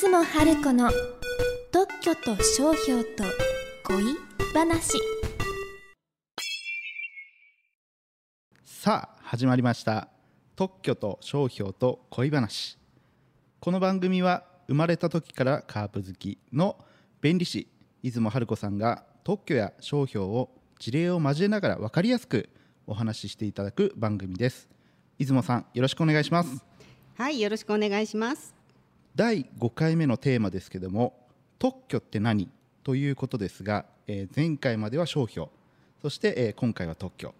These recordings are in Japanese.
雲春子の特許と商標と恋話。さあ始まりました。特許と商標と恋話。この番組は生まれた時からカープ好き。の弁理士。出雲春子さんが特許や商標を事例を交えながら分かりやすくお話ししていただく番組です。出雲さんよろしくお願いします。はい、よろしくお願いします。第5回目のテーマですけども特許って何？ということですが、えー前回までは商標。そして、えー今回は特許。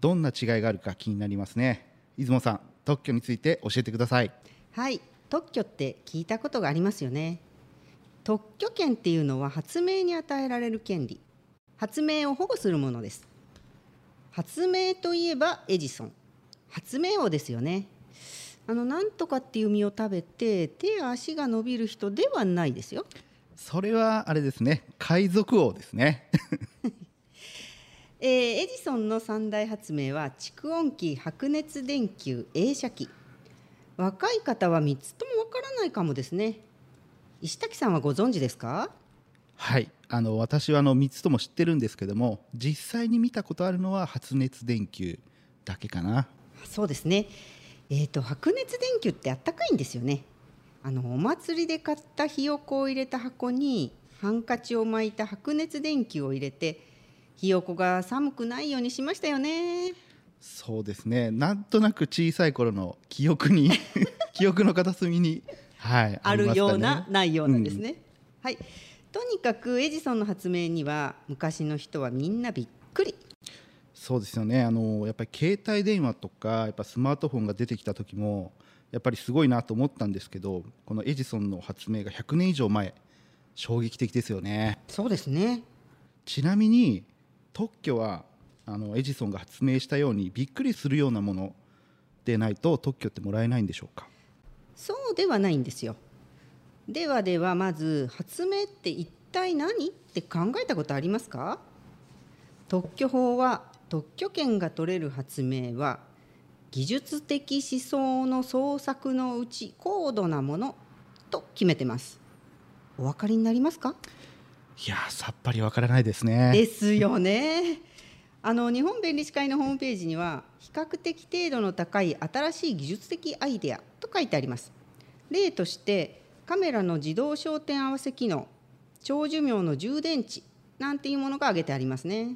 どんな違いがあるか気になりますね。出雲さん特許について教えてください。はい、特許って聞いたことがありますよね。特許権っていうのは発明に与えられる権利、発明を保護するものです。発明といえばエジソン、発明王ですよね。あのなんとかっていう実を食べて手や足が伸びる人ではないですよ。それはあれですね。海賊王ですね。えーエジソンの三大発明は蓄音機白熱電球映写機。若い方は3つともわからないかもですね。石滝さんはご存知ですか？はい。あの私はあの3つとも知ってるんですけども実際に見たことあるのは発熱電球だけかな。そうですねえー、と白熱電球ってあったかいんですよね。あのお祭りで買ったひよこを入れた箱にハンカチを巻いた白熱電球を入れてひよこが寒くないようにしましたよね。そうですね。なんとなく小さい頃の記憶に 記憶の片隅に、はい、あるような、ないようなですね、はい。とにかくエジソンの発明には昔の人はみんなびっくりそうですよね。あのやっぱり携帯電話とかやっぱスマートフォンが出てきた時もやっぱりすごいなと思ったんですけどこのエジソンの発明が100年以上前衝撃的ですよね。そうですね。ちなみに特許はあのエジソンが発明したようにびっくりするようなものでないと特許ってもらえないんでしょうか？そうではないんですよ。ではではまず発明って一体何って考えたことありますか？特許法は特許権が取れる発明は技術的思想の創作のうち高度なものと決めてますお分かりになりますか？いやーさっぱりわからないですねですよね。あの日本弁理士会のホームページには比較的程度の高い新しい技術的アイデアと書いてあります。例としてカメラの自動焦点合わせ機能、長寿命の充電池なんていうものが挙げてありますね。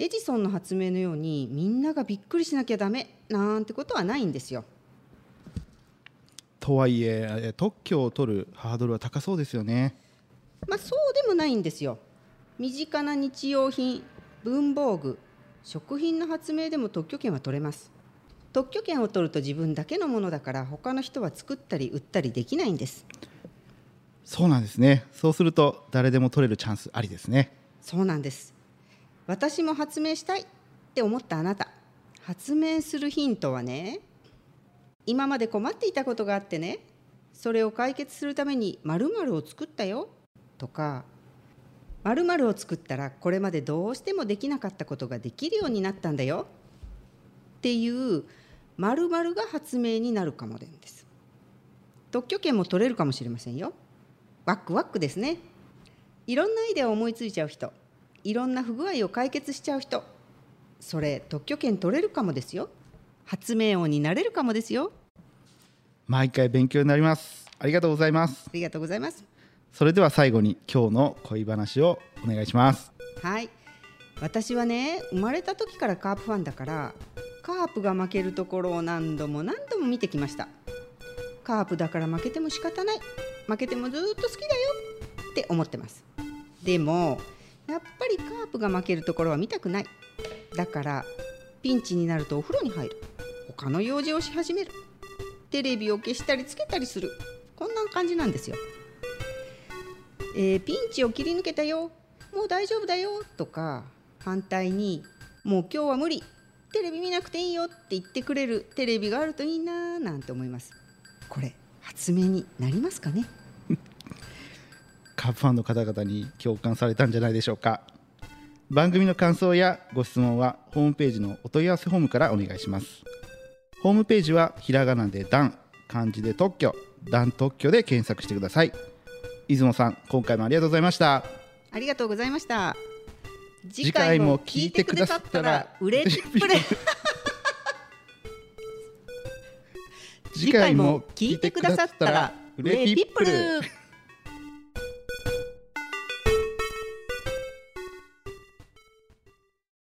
エジソンの発明のようにみんながびっくりしなきゃダメなんてことはないんですよ。とはいええ特許を取るハードルは高そうですよねまあ、そうでもないんですよ。身近な日用品、文房具、食品の発明でも特許権は取れます。特許権を取ると自分だけのものだから他の人は作ったり売ったりできないんです。そうなんですねそうすると誰でも取れるチャンスありですねそうなんです。私も発明したいって思ったあなた、発明するヒントはね、今まで困っていたことがあってね、それを解決するために〇〇を作ったよとか、〇〇を作ったらこれまでどうしてもできなかったことができるようになったんだよっていう〇〇が発明になるかもなんです。特許権も取れるかもしれませんよ。ワックワックですね。いろんなアイデアを思いついちゃう人いろんな不具合を解決しちゃう人それ特許権取れるかもですよ。発明王になれるかもですよ。毎回勉強になります。ありがとうございます。ありがとうございます。それでは最後に今日の恋話をお願いします。はい。私はね生まれた時からカープファンだからカープが負けるところを何度も何度も見てきました。カープだから負けても仕方ない。負けてもずっと好きだよって思ってます。でもやっぱりカープが負けるところは見たくない。だからピンチになるとお風呂に入る。他の用事をし始める。テレビを消したりつけたりする。こんな感じなんですよ。えーピンチを切り抜けたよ。もう大丈夫だよ。とか反対にもう今日は無理。テレビ見なくていいよ。って言ってくれる。テレビがあるといいなぁ。なんて思います。これ発明になりますかね。カープファンの方々に共感されたんじゃないでしょうか。番組の感想やご質問はホームページのお問い合わせフォームからお願いします。ホームページはひらがなで「ダン」漢字で「特許」「ダン特許」で検索してください。出雲さん今回もありがとうございました。ありがとうございました。次回も聞いてくださったら 嬉しい。次回も聞いてくださったら嬉しい。ピップル